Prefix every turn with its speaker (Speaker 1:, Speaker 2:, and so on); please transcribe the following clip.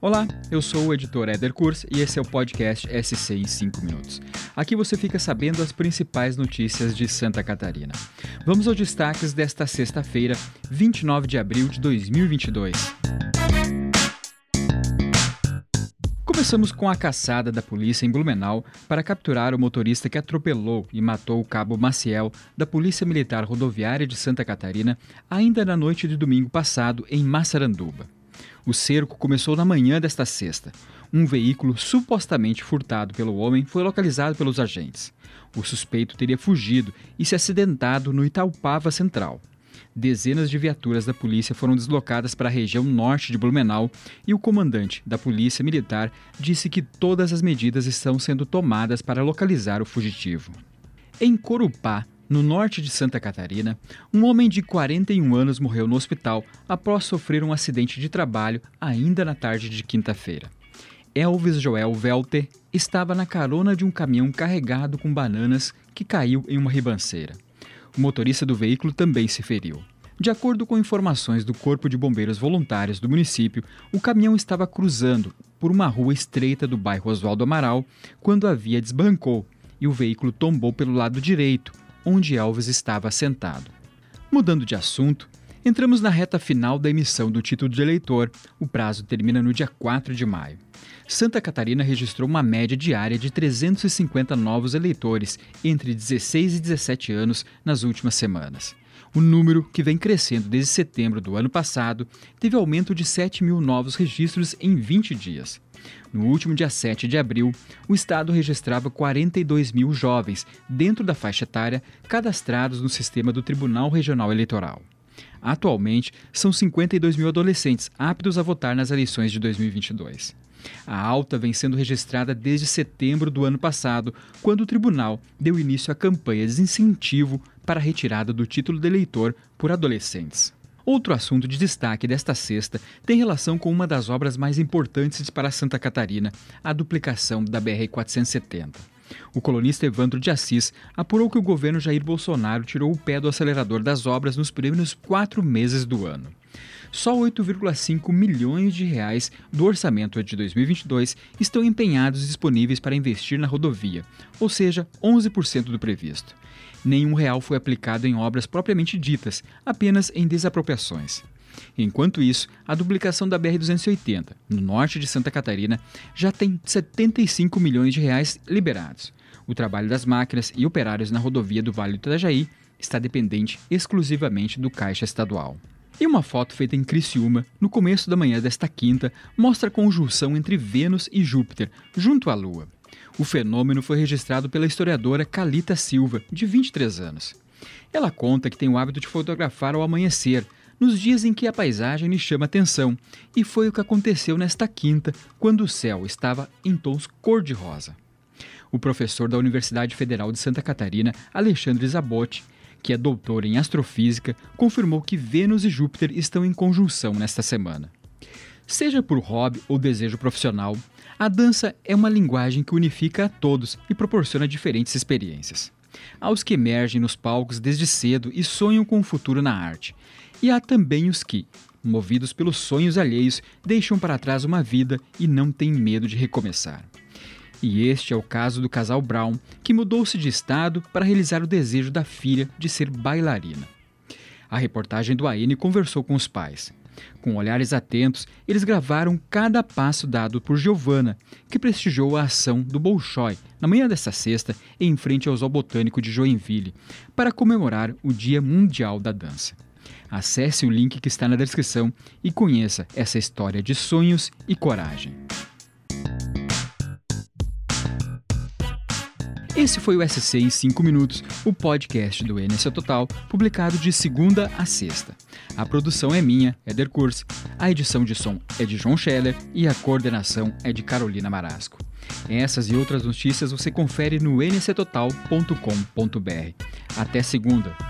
Speaker 1: Olá, eu sou o editor Eder Kurs e esse é o podcast SC em 5 minutos. Aqui você fica sabendo as principais notícias de Santa Catarina. Vamos aos destaques desta sexta-feira, 29 de abril de 2022. Começamos com a caçada da polícia em Blumenau para capturar o motorista que atropelou e matou o cabo Maciel da Polícia Militar Rodoviária de Santa Catarina ainda na noite de domingo passado em Massaranduba. O cerco começou na manhã desta sexta. Um veículo supostamente furtado pelo homem foi localizado pelos agentes. O suspeito teria fugido e se acidentado no Itaupava Central. Dezenas de viaturas da polícia foram deslocadas para a região norte de Blumenau e o comandante da Polícia Militar disse que todas as medidas estão sendo tomadas para localizar o fugitivo. Em Corupá, no norte de Santa Catarina, um homem de 41 anos morreu no hospital após sofrer um acidente de trabalho ainda na tarde de quinta-feira. Elvis Joel Velter estava na carona de um caminhão carregado com bananas que caiu em uma ribanceira. O motorista do veículo também se feriu. De acordo com informações do Corpo de Bombeiros Voluntários do município, o caminhão estava cruzando por uma rua estreita do bairro Oswaldo Amaral quando a via desbancou e o veículo tombou pelo lado direito, onde Elvis estava sentado. Mudando de assunto, entramos na reta final da emissão do título de eleitor. O prazo termina no dia 4 de maio. Santa Catarina registrou uma média diária de 350 novos eleitores entre 16 e 17 anos nas últimas semanas. O número, que vem crescendo desde setembro do ano passado, teve aumento de 7 mil novos registros em 20 dias. No último dia 7 de abril, o estado registrava 42 mil jovens dentro da faixa etária cadastrados no sistema do Tribunal Regional Eleitoral. Atualmente, são 52 mil adolescentes aptos a votar nas eleições de 2022. A alta vem sendo registrada desde setembro do ano passado, quando o tribunal deu início à campanha de desincentivo para a retirada do título de eleitor por adolescentes. Outro assunto de destaque desta sexta tem relação com uma das obras mais importantes para Santa Catarina, a duplicação da BR-470. O colunista Evandro de Assis apurou que o governo Jair Bolsonaro tirou o pé do acelerador das obras nos primeiros quatro meses do ano. Só 8,5 milhões de reais do orçamento de 2022 estão empenhados e disponíveis para investir na rodovia, ou seja, 11% do previsto nenhum real foi aplicado em obras propriamente ditas, apenas em desapropriações. Enquanto isso, a duplicação da BR-280, no norte de Santa Catarina, já tem 75 milhões de reais liberados. O trabalho das máquinas e operários na rodovia do Vale do Itajaí está dependente exclusivamente do Caixa Estadual. E uma foto feita em Criciúma, no começo da manhã desta quinta, mostra a conjunção entre Vênus e Júpiter, junto à Lua. O fenômeno foi registrado pela historiadora Calita Silva, de 23 anos. Ela conta que tem o hábito de fotografar ao amanhecer, nos dias em que a paisagem lhe chama atenção, e foi o que aconteceu nesta quinta, quando o céu estava em tons cor-de-rosa. O professor da Universidade Federal de Santa Catarina, Alexandre Zabotti, que é doutor em astrofísica, confirmou que Vênus e Júpiter estão em conjunção nesta semana. Seja por hobby ou desejo profissional, a dança é uma linguagem que unifica a todos e proporciona diferentes experiências. Há os que emergem nos palcos desde cedo e sonham com o um futuro na arte. E há também os que, movidos pelos sonhos alheios, deixam para trás uma vida e não têm medo de recomeçar. E este é o caso do casal Brown, que mudou-se de estado para realizar o desejo da filha de ser bailarina. A reportagem do AN conversou com os pais. Com olhares atentos, eles gravaram cada passo dado por Giovanna, que prestigiou a ação do Bolshoi na manhã desta sexta em frente ao Zoo Botânico de Joinville, para comemorar o Dia Mundial da Dança. Acesse o link que está na descrição e conheça essa história de sonhos e coragem. Esse foi o SC em 5 minutos, o podcast do NSC Total, publicado de segunda a sexta. A produção é minha, Eder Kurz, a edição de som é de João Scheller e a coordenação é de Carolina Marasco. Essas e outras notícias você confere no nctotal.com.br. Até segunda!